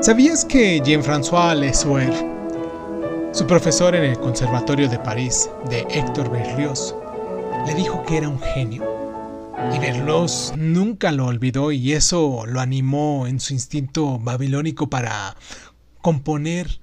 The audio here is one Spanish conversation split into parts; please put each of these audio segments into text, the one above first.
¿Sabías que Jean-François Lesueur, su profesor en el Conservatorio de París, de Héctor Berlioz, le dijo que era un genio? Y Berlioz nunca lo olvidó y eso lo animó en su instinto babilónico para componer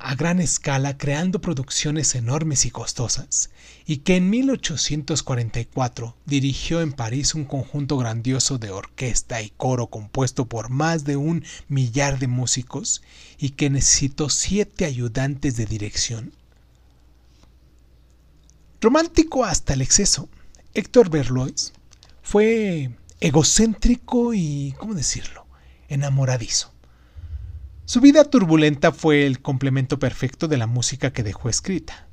a gran escala creando producciones enormes y costosas, y que en 1844 dirigió en París un conjunto grandioso de orquesta y coro compuesto por más de un millar de músicos y que necesitó siete ayudantes de dirección. Romántico hasta el exceso, Héctor Berlioz fue egocéntrico y, ¿cómo decirlo?, enamoradizo. Su vida turbulenta fue el complemento perfecto de la música que dejó escrita.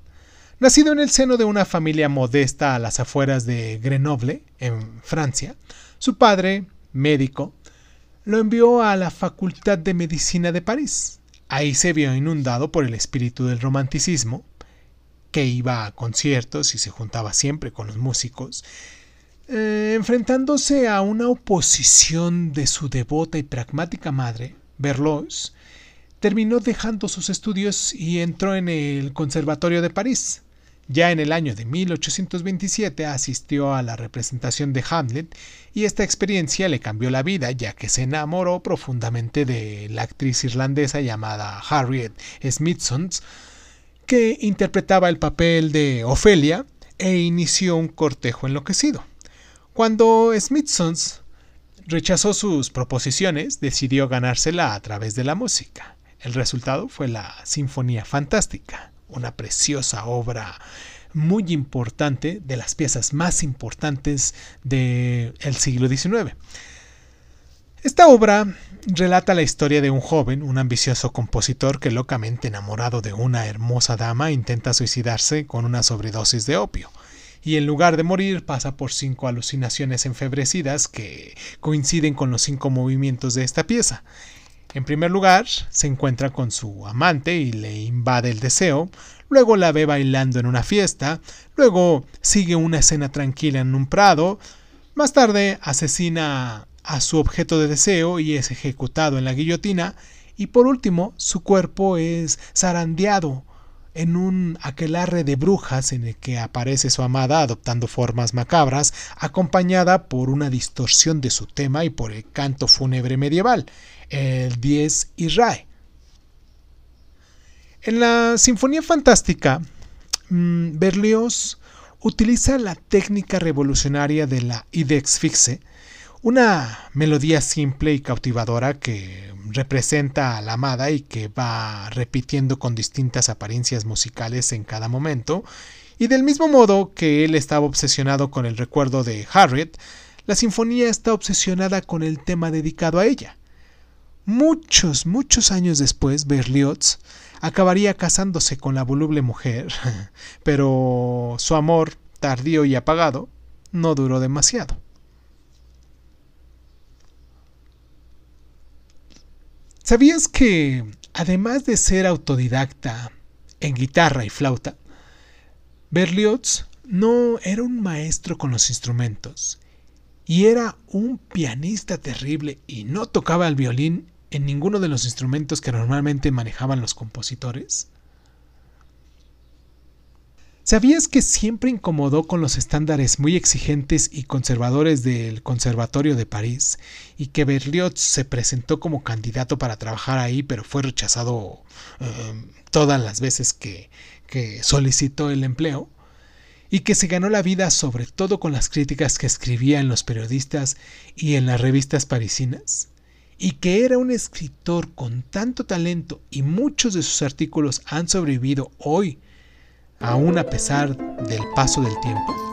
Nacido en el seno de una familia modesta a las afueras de Grenoble, en Francia, su padre, médico, lo envió a la Facultad de Medicina de París. Ahí se vio inundado por el espíritu del romanticismo, que iba a conciertos y se juntaba siempre con los músicos, eh, enfrentándose a una oposición de su devota y pragmática madre, Berlioz, terminó dejando sus estudios y entró en el Conservatorio de París. Ya en el año de 1827 asistió a la representación de Hamlet y esta experiencia le cambió la vida ya que se enamoró profundamente de la actriz irlandesa llamada Harriet Smithson que interpretaba el papel de Ofelia e inició un cortejo enloquecido. Cuando Smithson rechazó sus proposiciones, decidió ganársela a través de la música. El resultado fue la Sinfonía Fantástica, una preciosa obra muy importante, de las piezas más importantes del siglo XIX. Esta obra relata la historia de un joven, un ambicioso compositor que locamente enamorado de una hermosa dama intenta suicidarse con una sobredosis de opio y en lugar de morir pasa por cinco alucinaciones enfebrecidas que coinciden con los cinco movimientos de esta pieza. En primer lugar, se encuentra con su amante y le invade el deseo, luego la ve bailando en una fiesta, luego sigue una escena tranquila en un prado, más tarde asesina a su objeto de deseo y es ejecutado en la guillotina, y por último su cuerpo es zarandeado en un aquelarre de brujas en el que aparece su amada adoptando formas macabras, acompañada por una distorsión de su tema y por el canto fúnebre medieval, el Dies Irae. En la Sinfonía Fantástica, mm, Berlioz utiliza la técnica revolucionaria de la Idex fixe, una melodía simple y cautivadora que representa a la amada y que va repitiendo con distintas apariencias musicales en cada momento, y del mismo modo que él estaba obsesionado con el recuerdo de Harriet, la sinfonía está obsesionada con el tema dedicado a ella. Muchos, muchos años después, Berlioz acabaría casándose con la voluble mujer, pero su amor, tardío y apagado, no duró demasiado. ¿Sabías que, además de ser autodidacta en guitarra y flauta, Berlioz no era un maestro con los instrumentos y era un pianista terrible y no tocaba el violín en ninguno de los instrumentos que normalmente manejaban los compositores? ¿Sabías que siempre incomodó con los estándares muy exigentes y conservadores del Conservatorio de París y que Berlioz se presentó como candidato para trabajar ahí pero fue rechazado em, todas las veces que, que solicitó el empleo? y que se ganó la vida sobre todo con las críticas que escribía en los periodistas y en las revistas parisinas? y que era un escritor con tanto talento y muchos de sus artículos han sobrevivido hoy aún a pesar del paso del tiempo.